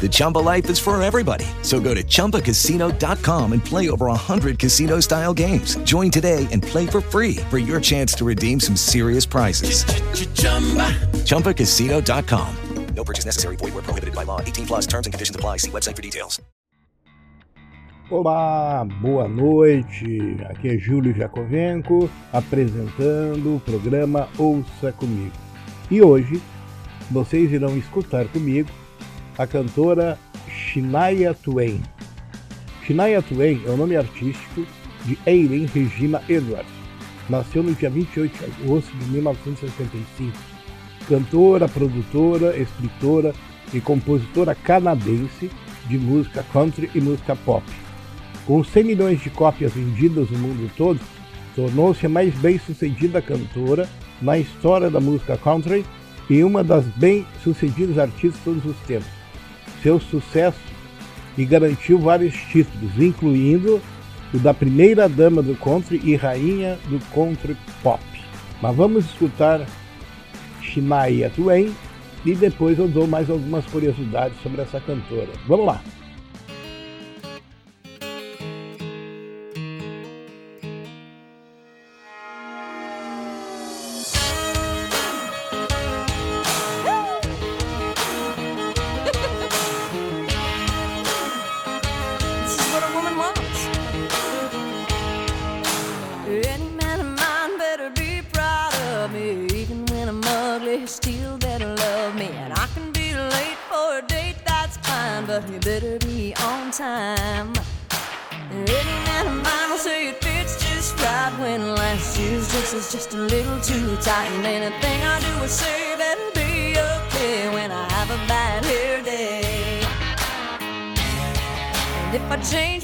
The Chumba life is for everybody. So go to ChumbaCasino.com and play over 100 casino style games. Join today and play for free for your chance to redeem some serious prizes. ChumbaCasino.com. No purchase necessary. Void where prohibited by law. 18 plus terms and conditions apply. See website for details. Olá, boa noite. Aqui é Júlio Jacovenco apresentando o programa Ouça Comigo. E hoje vocês irão escutar comigo a cantora Shania Twain. Shania Twain é o nome artístico de Eileen Regina Edwards. Nasceu no dia 28 de agosto de 1965. Cantora, produtora, escritora e compositora canadense de música country e música pop. Com 100 milhões de cópias vendidas no mundo todo, tornou-se a mais bem-sucedida cantora na história da música country e uma das bem-sucedidas artistas de todos os tempos. Seu sucesso lhe garantiu vários títulos, incluindo o da primeira dama do country e rainha do country pop. Mas vamos escutar Shania Twain e depois eu dou mais algumas curiosidades sobre essa cantora. Vamos lá! Change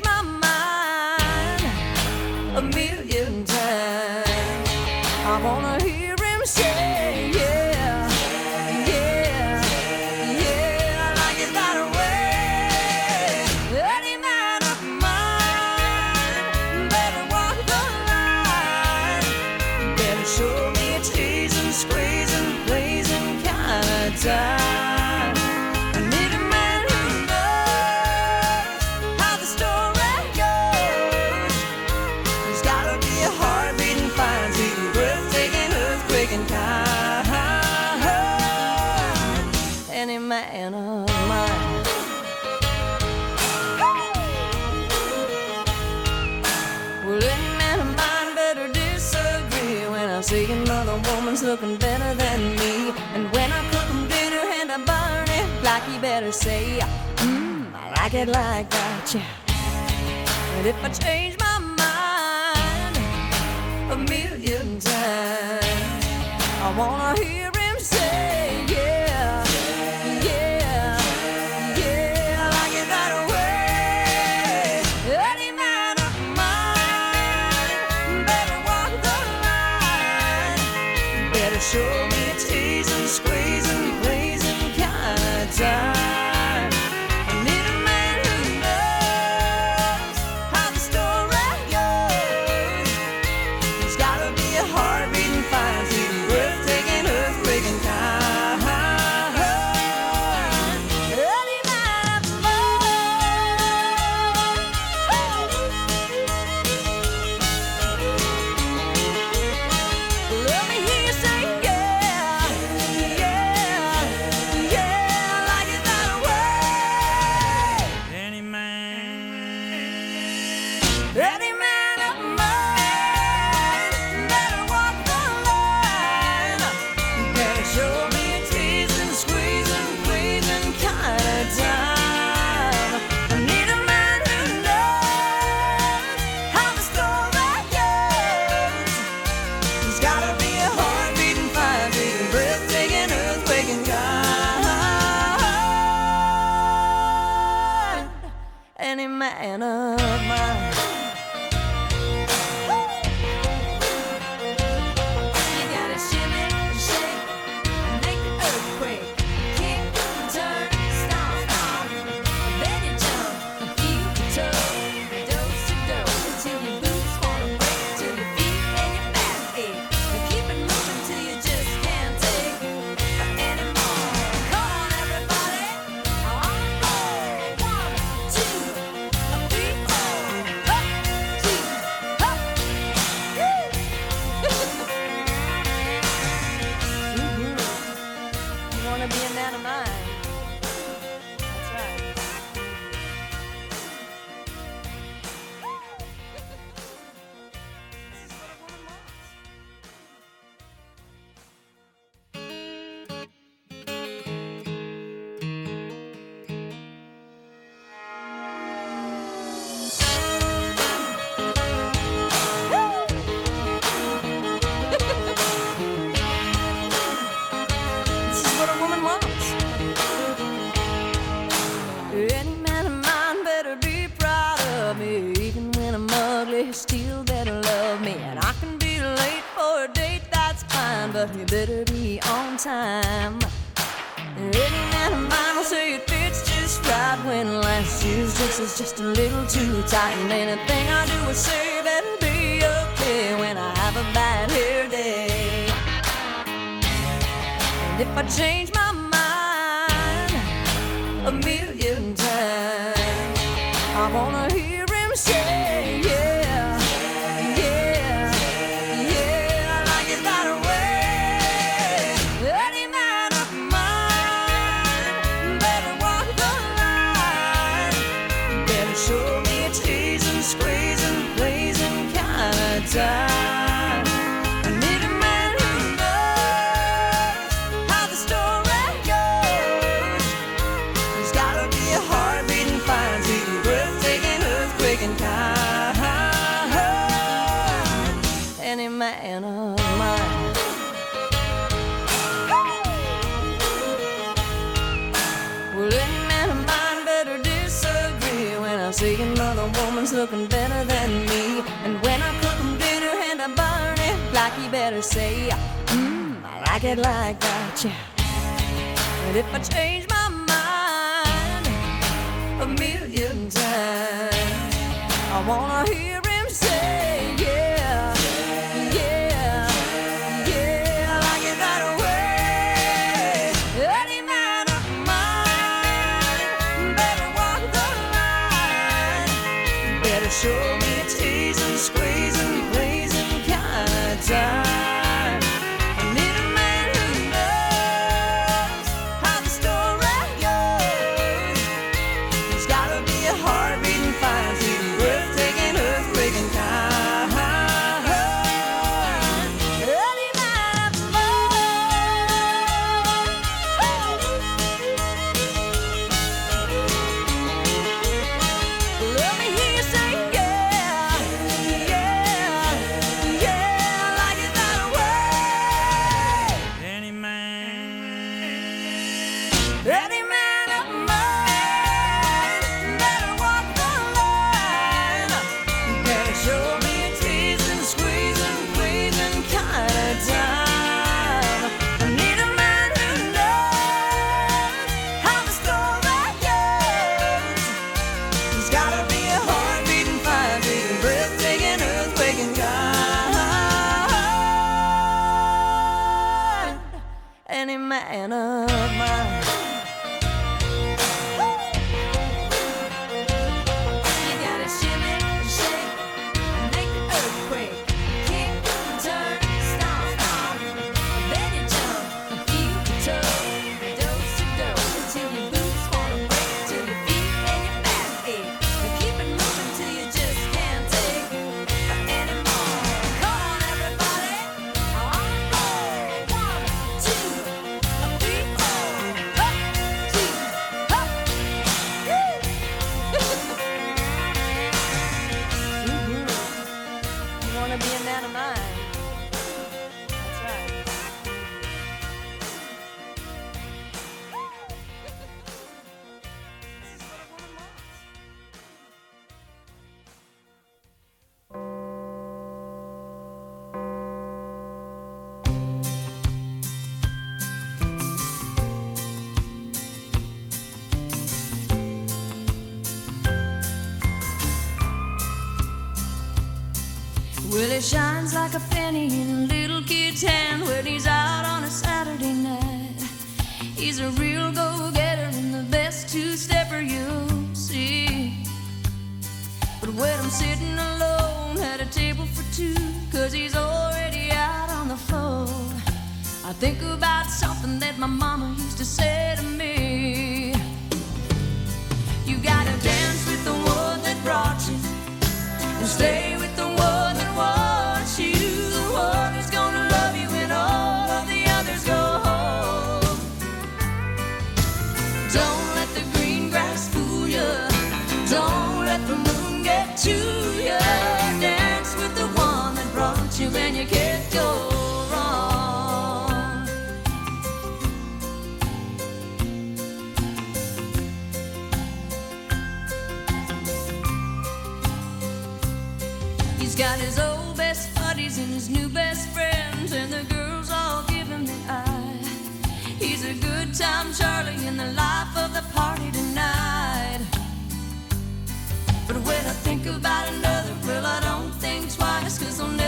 say, Mmm, I like it like that, yeah. But if I change my mind a million times, I wanna hear anything I do is say that'll be okay when I have a bad hair day. And if I change like it like that, yeah. And if I change my mind a million times, I wanna hear him say. like a penny in a little kid's hand when he's out on a Saturday night. He's a real go getter and the best two stepper you'll see. But when I'm sitting alone at a table for two, cause he's already out on the floor, I think about something that my mom.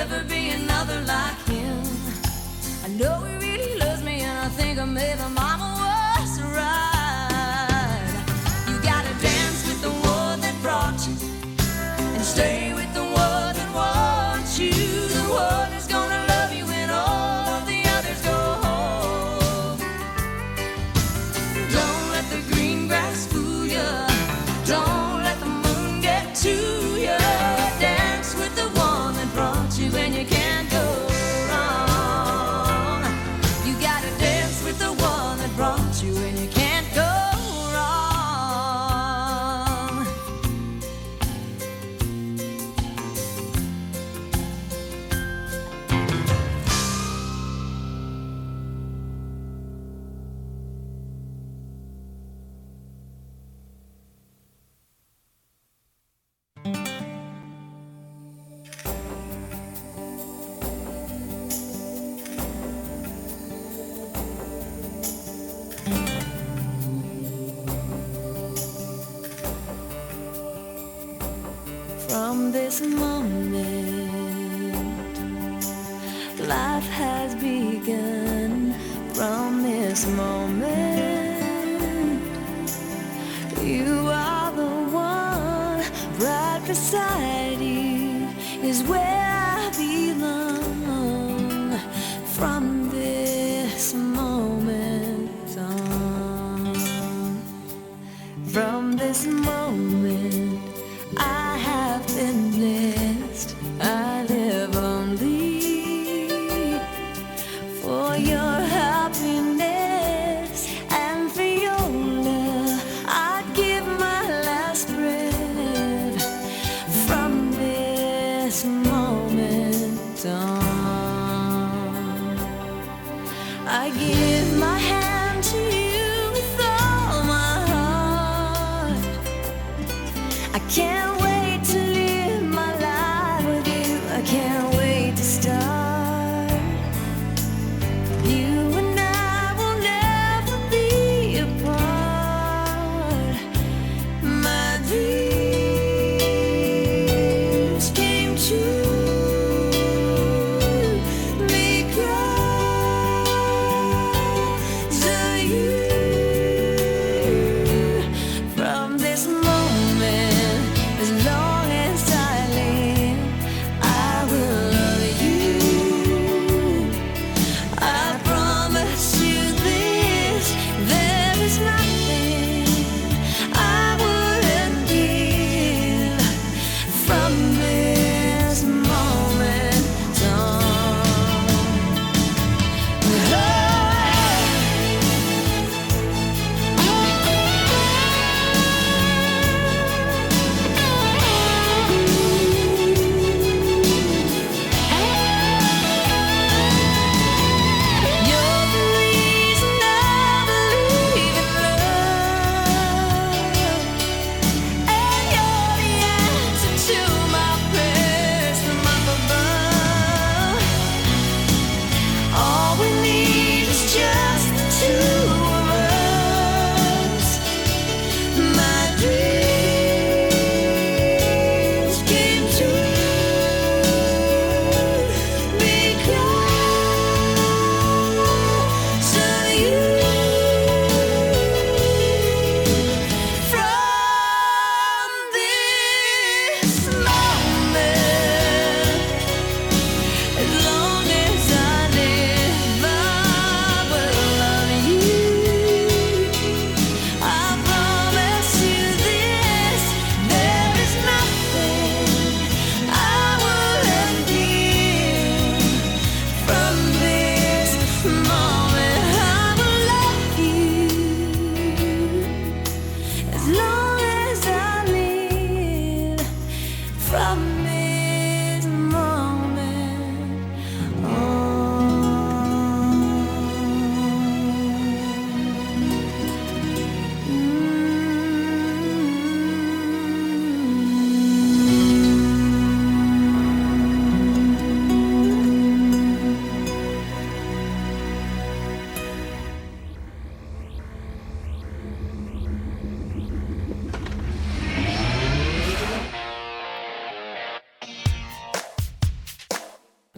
never be another like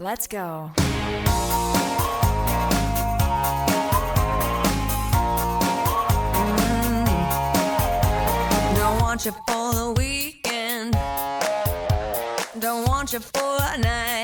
Let's go. Mm. Don't want you for the weekend. Don't want you for a night.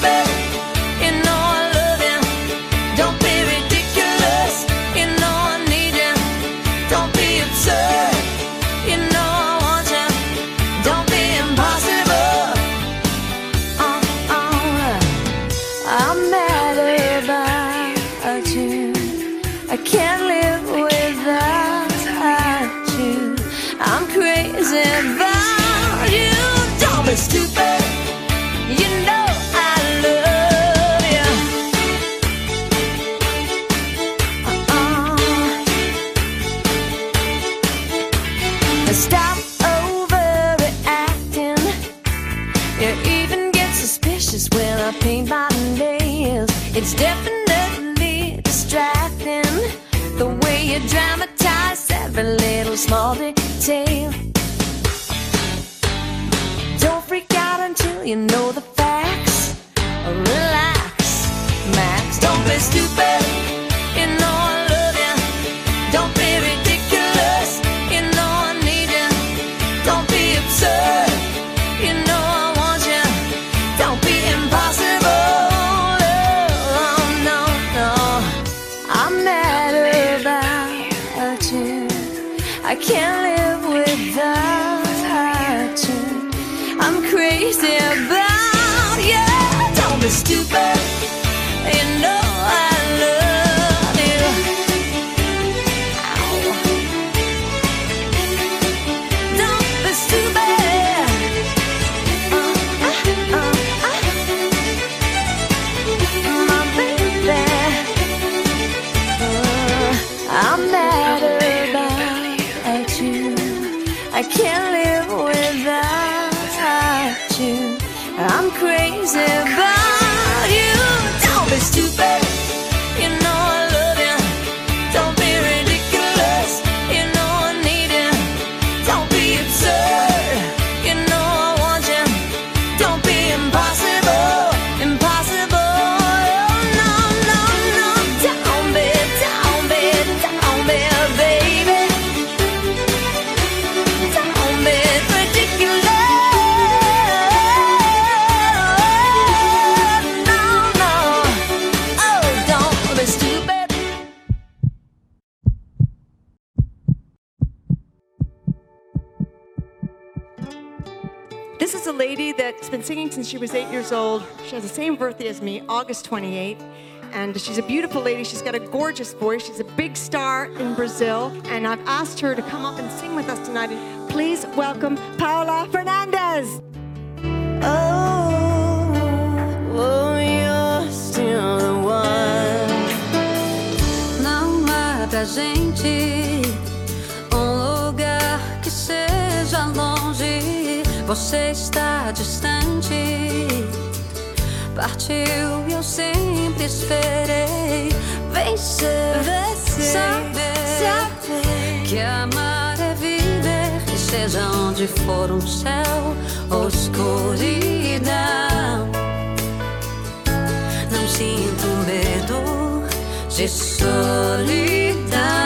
baby. She was eight years old. She has the same birthday as me, August 28th. And she's a beautiful lady. She's got a gorgeous voice. She's a big star in Brazil. And I've asked her to come up and sing with us tonight. Please welcome Paula Fernandes. Oh, oh you're still the one. Não há pra gente um lugar que seja longe. Você está distante. Partiu e eu sempre esperei vencer. vencer saber, saber que amar é viver. E seja onde for um céu ou escuridão. Não sinto medo de solidão.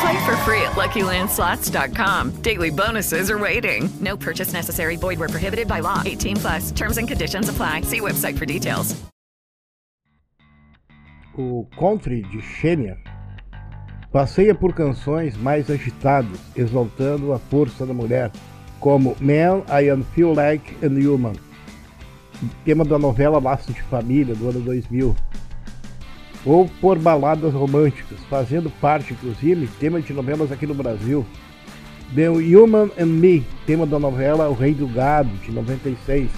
Play for free at LuckyLandSlots.com. Daily bonuses are waiting. No purchase necessary. Void where prohibited by law. 18 plus. Terms and conditions apply. See website for details. O country de Xenia passeia por canções mais agitadas, exaltando a força da mulher, como Man, I Am Feel Like a Human tema da novela Laços de Família, do ano 2000. Ou por baladas românticas, fazendo parte, inclusive, tema de novelas aqui no Brasil. The Human and Me, tema da novela O Rei do Gado, de 96.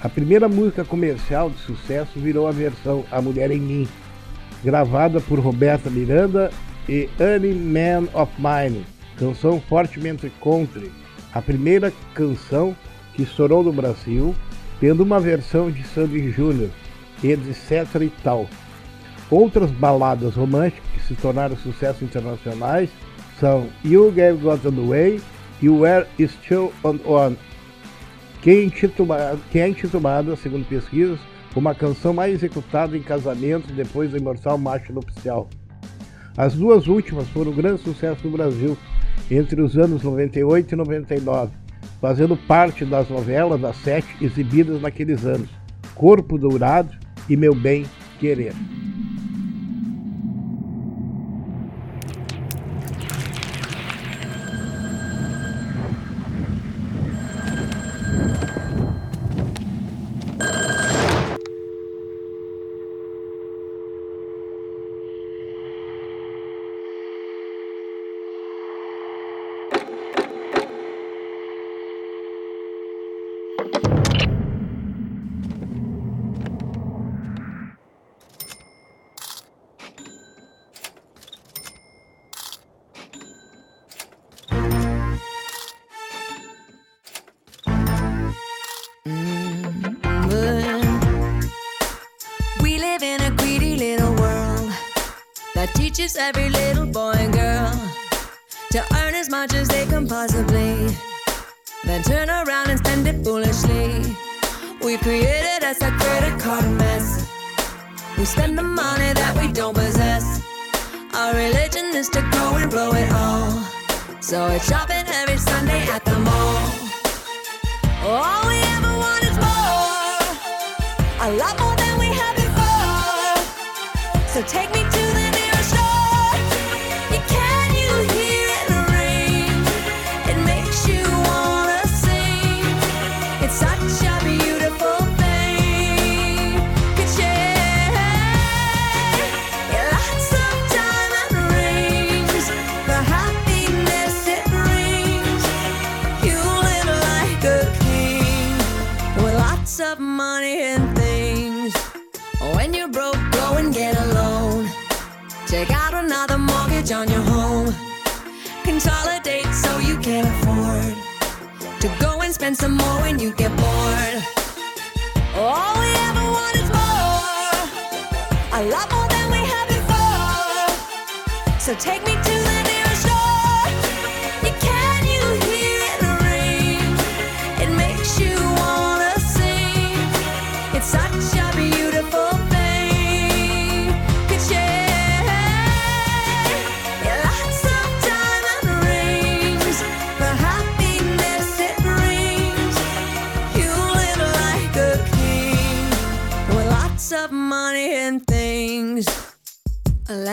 A primeira música comercial de sucesso virou a versão A Mulher em Mim, gravada por Roberta Miranda e Annie Man of Mine, canção fortemente country, a primeira canção que estourou no Brasil tendo uma versão de Sandy Jr., etc e tal. Outras baladas românticas que se tornaram sucessos internacionais são You Gave Got On The Way e Where Still On On, que é, intitulada, que é intitulada, segundo pesquisas, como a canção mais executada em casamentos depois do imortal Macho Nupcial. As duas últimas foram um grande sucesso no Brasil entre os anos 98 e 99 fazendo parte das novelas das sete exibidas naqueles anos: Corpo Dourado e Meu Bem Querer. On your home. Consolidate so you can afford to go and spend some more when you get bored. All we ever want is more, a lot more than we had before. So take me to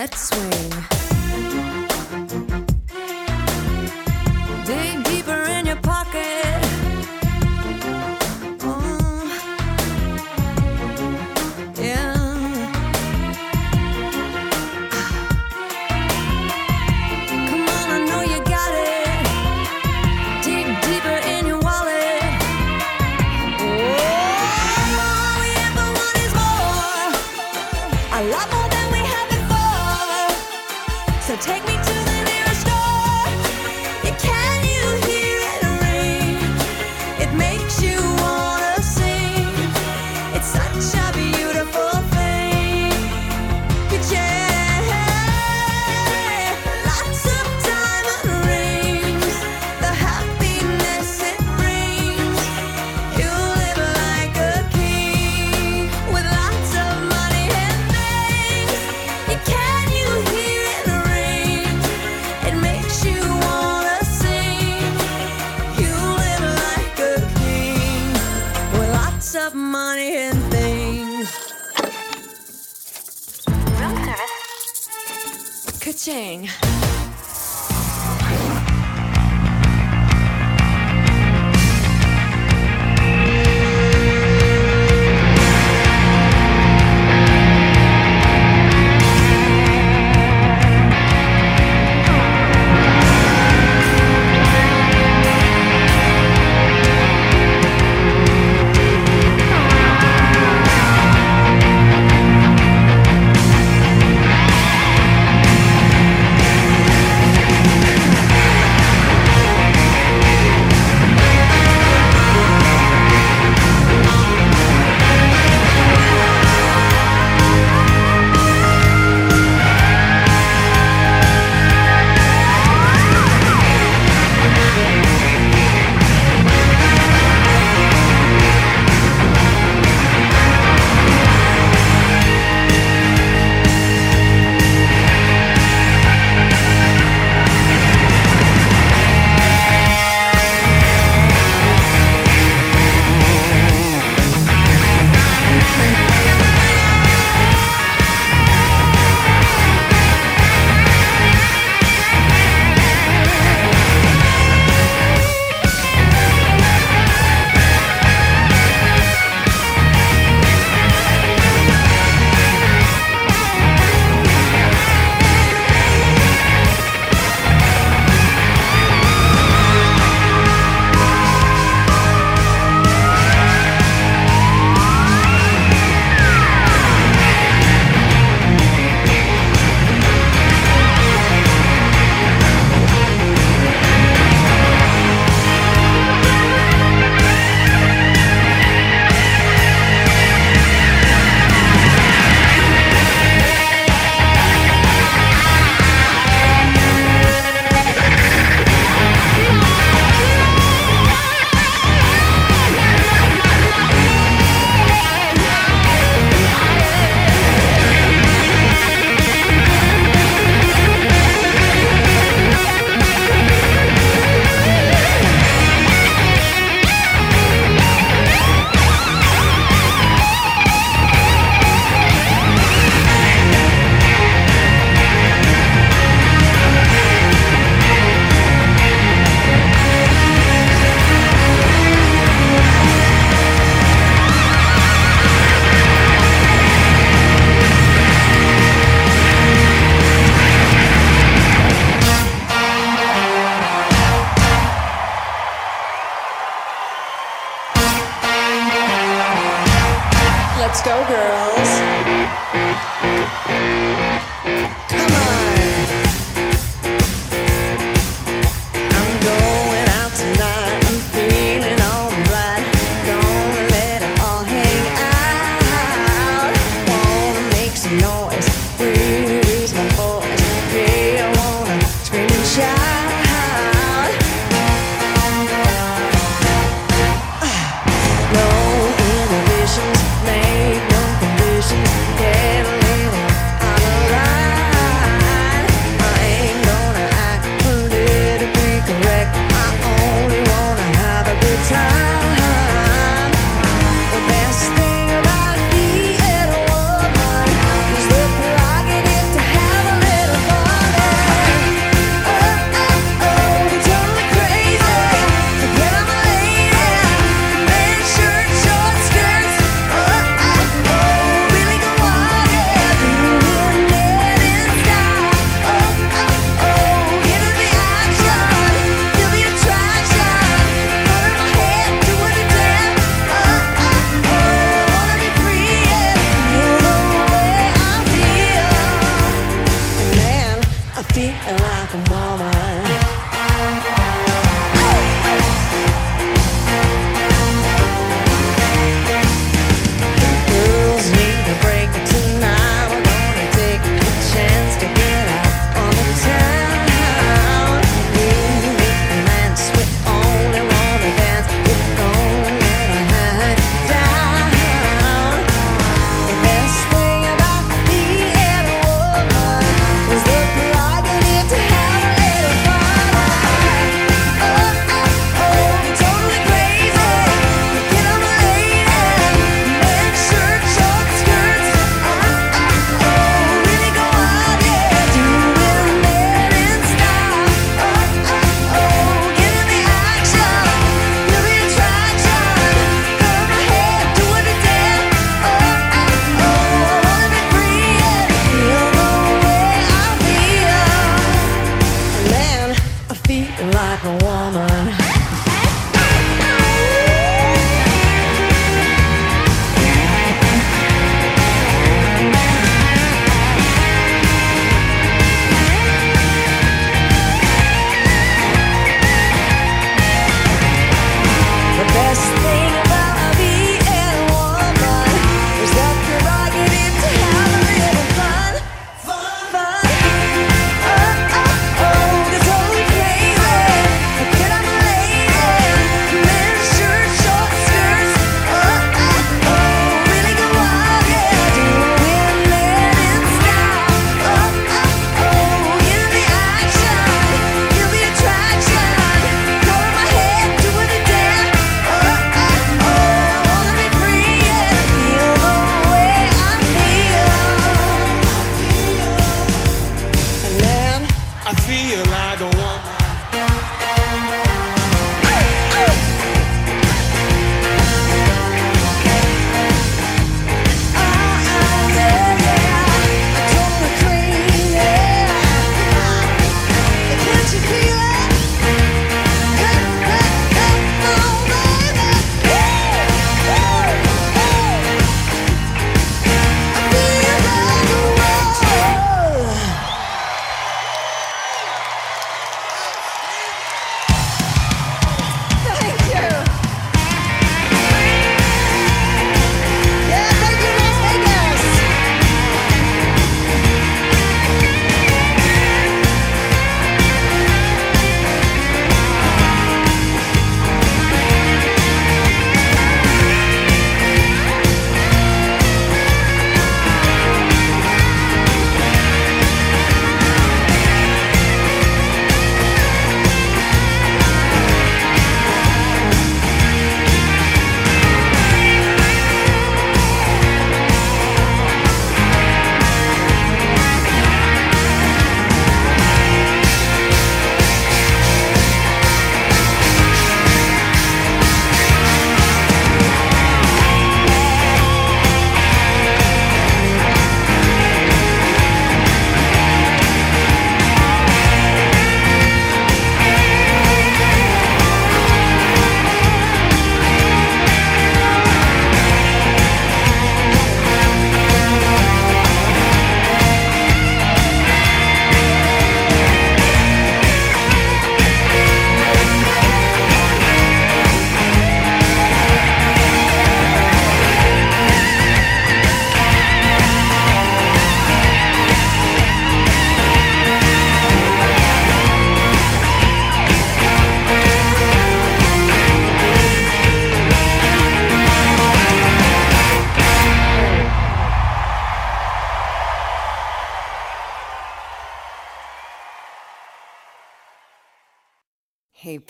Let's swing. Ka-ching.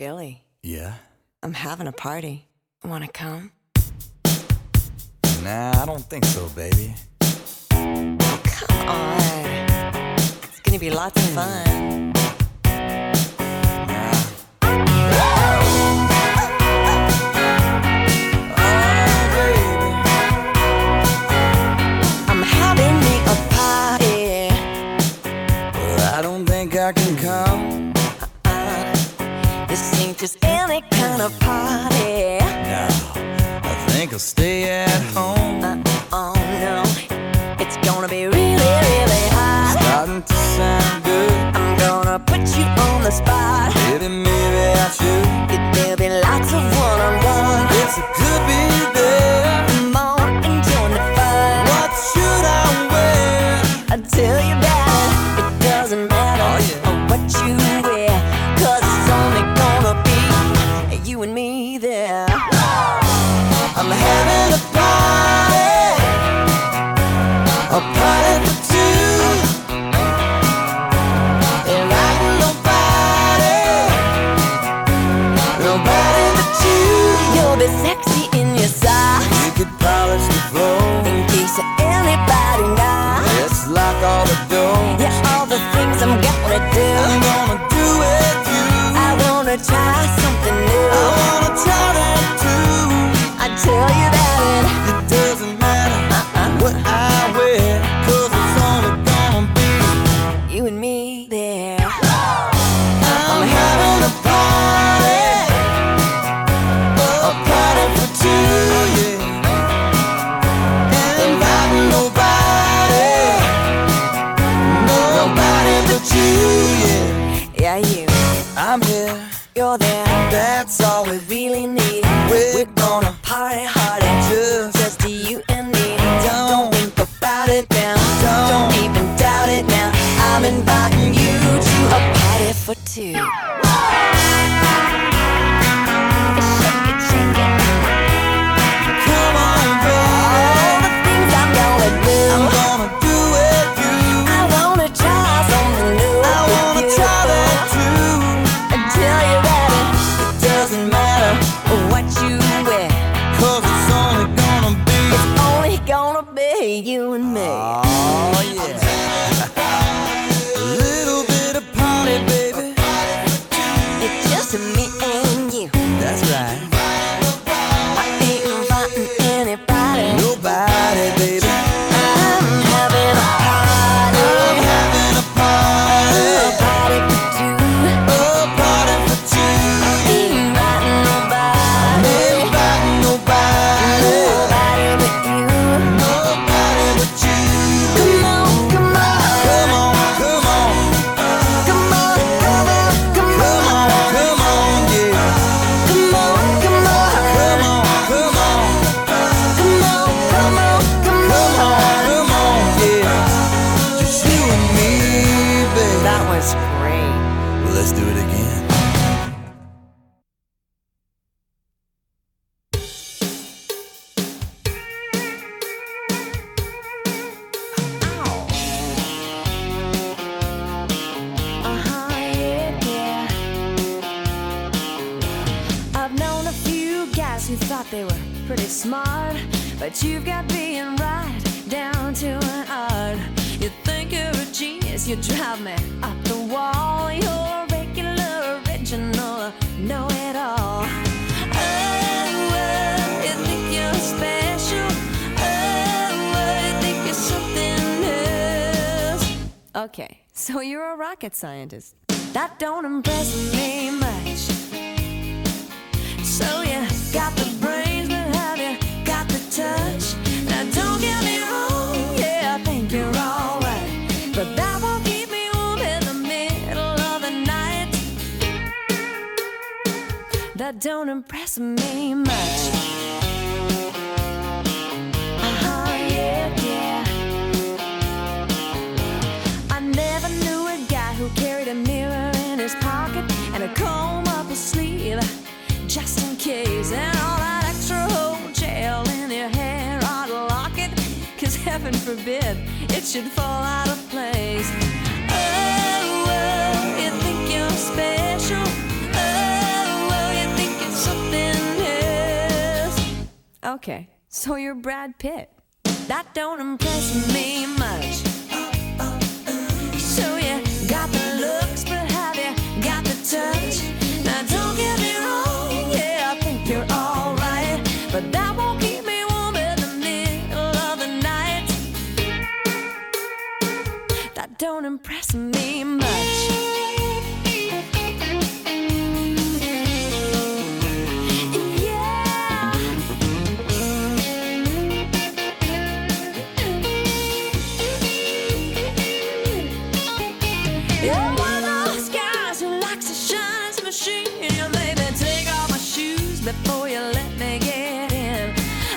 Billy, Yeah? I'm having a party. Wanna come? Nah, I don't think so, baby. Come on. It's gonna be lots of fun. I'm having me a party. Well, I don't think I can come. Just any kind of party. No, I think I'll stay at home. Oh no, it's gonna be really, really hot. Starting to sound good. I'm gonna put you on the spot. Baby, maybe I should. There'll be lots of one-on-one. Yes, it could be there. Try something new. I wanna try that too. I tell you that was great. Well, let's do it again. Uh-huh, yeah, yeah. I've known a few guys who thought they were pretty smart, but you've got being you drive me up the wall. You're regular, original, know it all. Okay, so you're a rocket scientist. That don't impress me much. So you got the brains, but have you got the touch? Now don't get me wrong, yeah, I think you're alright. But that won't keep me warm in the middle of the night. That don't impress me much. Uh-huh, yeah, yeah. I never knew a guy who carried a mirror in his pocket and a comb up his sleeve just in case. And all that extra whole gel in your hair heaven forbid, it should fall out of place. Oh, oh you think you're special. Oh, oh, you think it's something else. Okay, so you're Brad Pitt. That don't impress me much. So you got the looks, but have you got the touch? Now don't get me wrong, yeah, I think you're alright, but that don't impress me much. Yeah. You're one of those guys who likes to shine machine. You take off my shoes before you let me get in.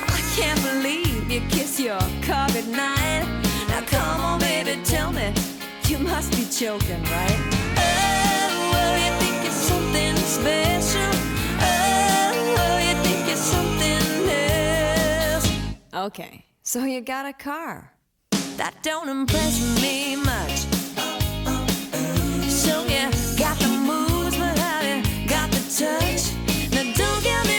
I can't believe you kiss your car goodnight. Now come on, baby, tell me must be joking, right? Oh, well, you think it's something special. Oh, you think it's something else. Okay, so you got a car. That don't impress me much. So you got the moves, but have you got the touch? Now don't get me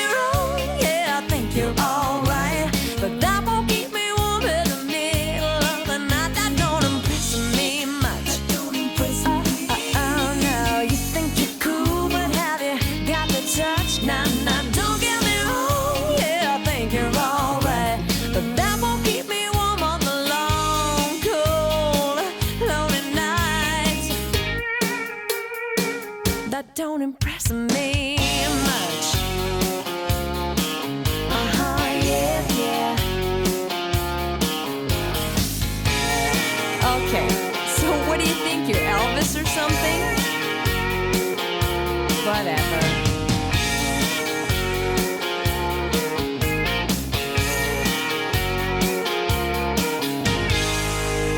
don't impress me much. Uh-huh, yeah, yeah. Okay, so what do you think? You're Elvis or something? Whatever.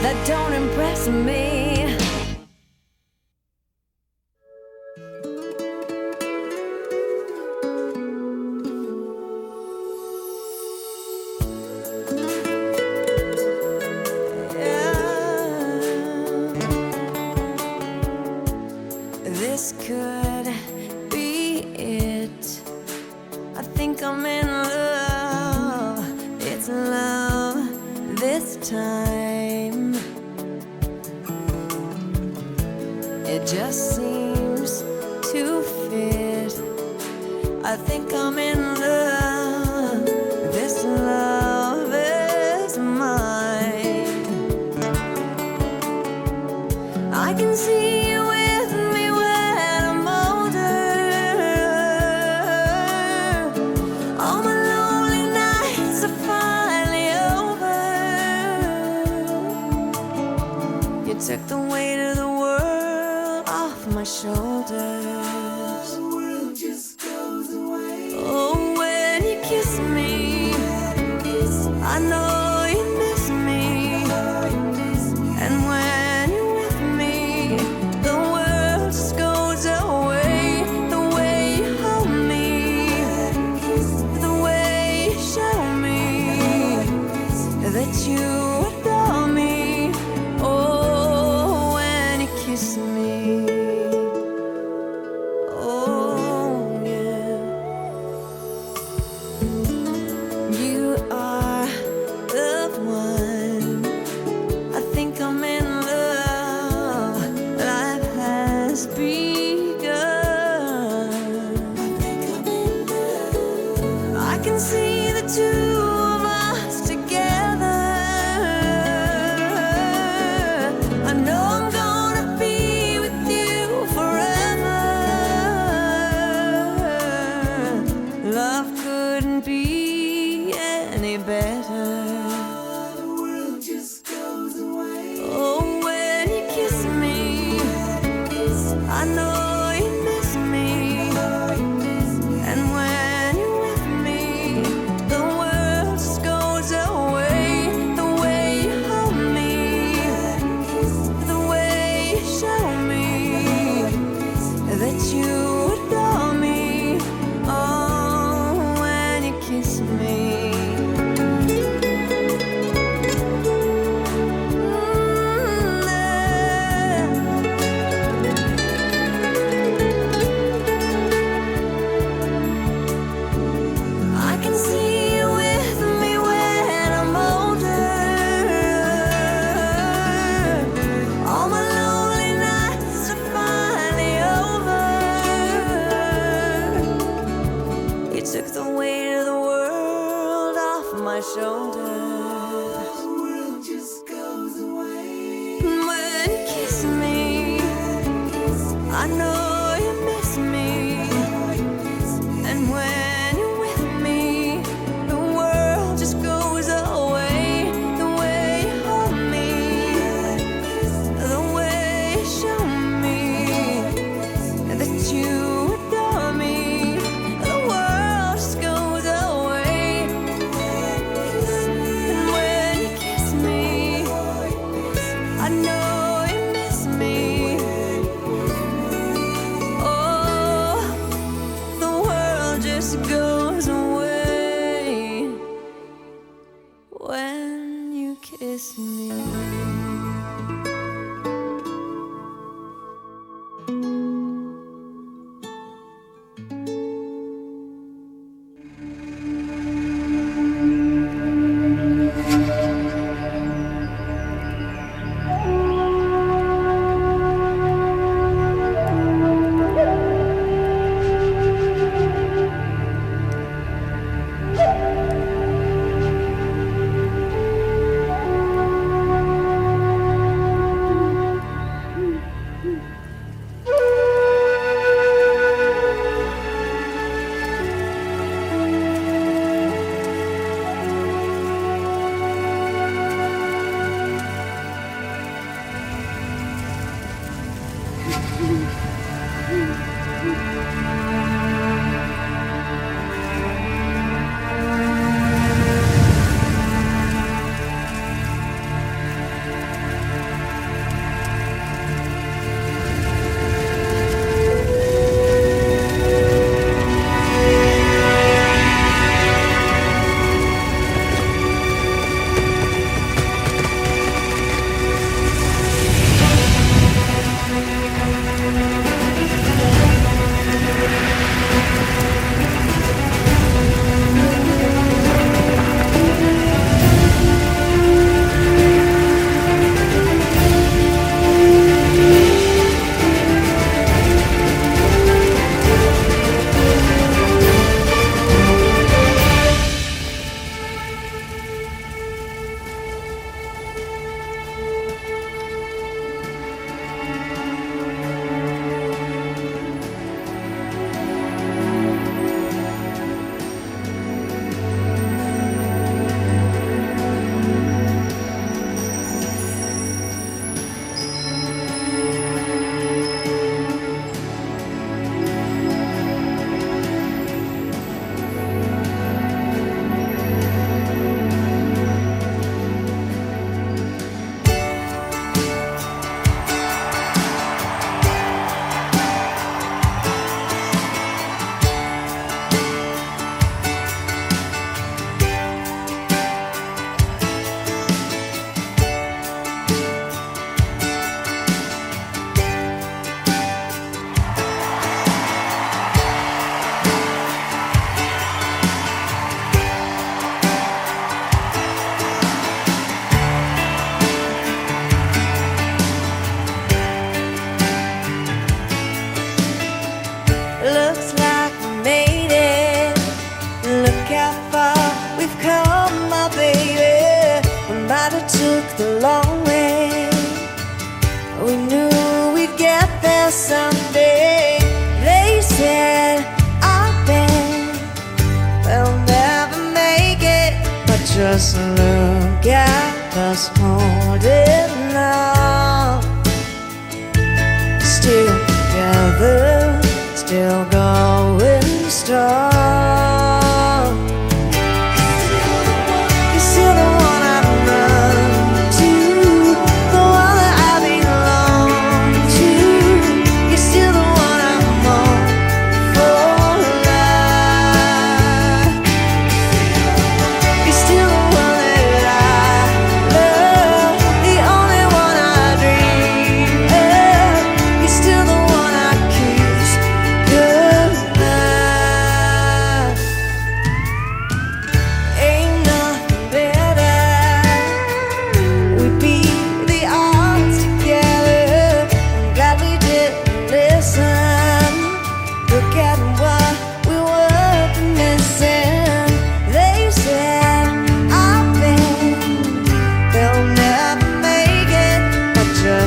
That don't impress me.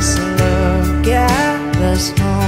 Just look at us holding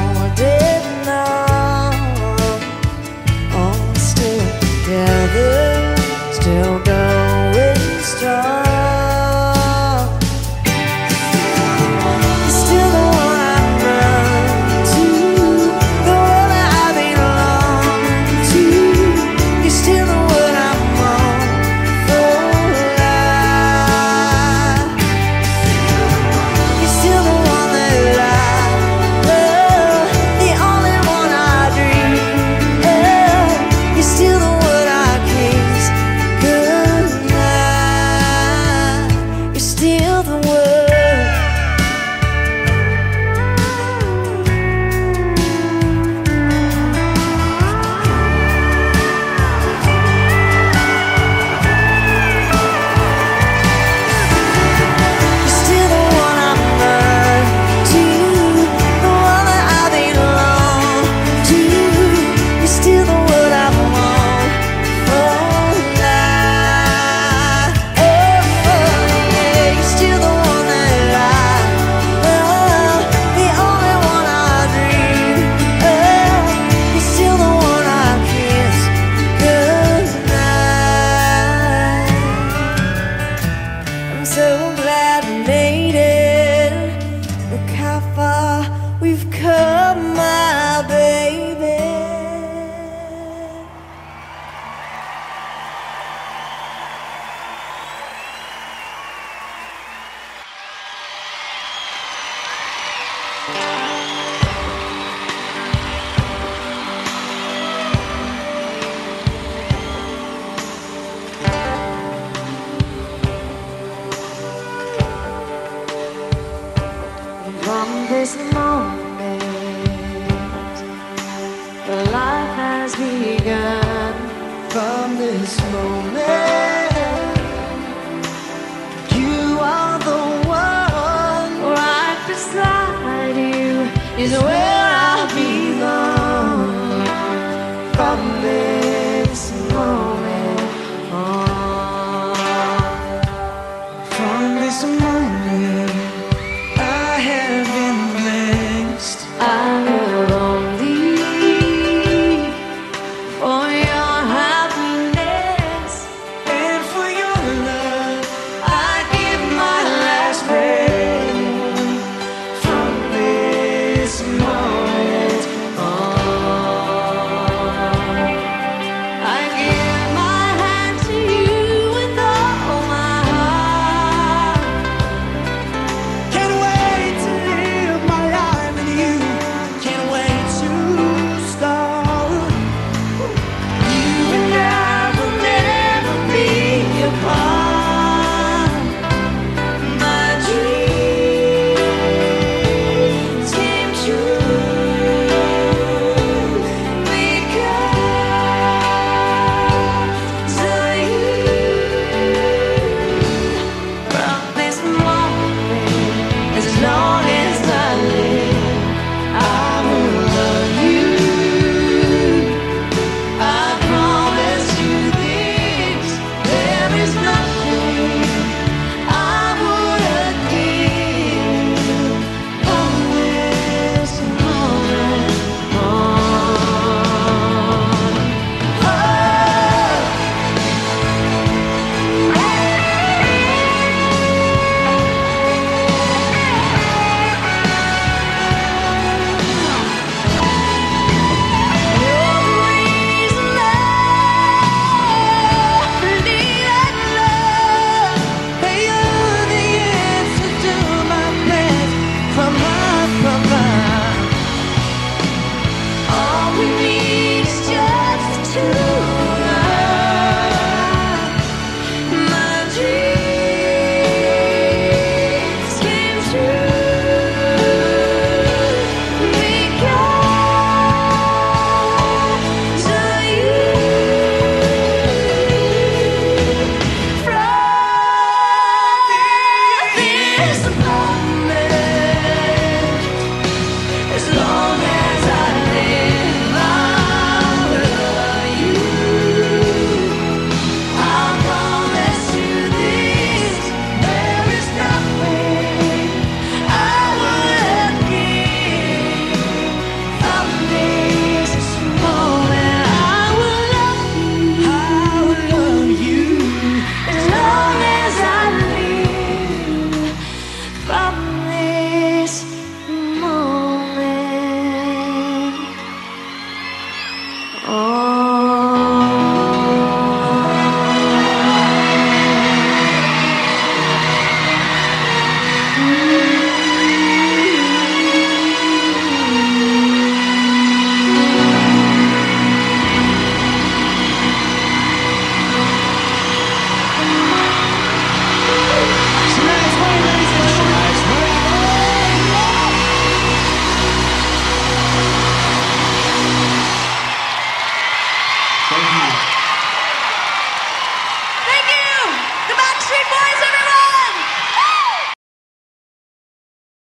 this moment, the life has begun. From this moment,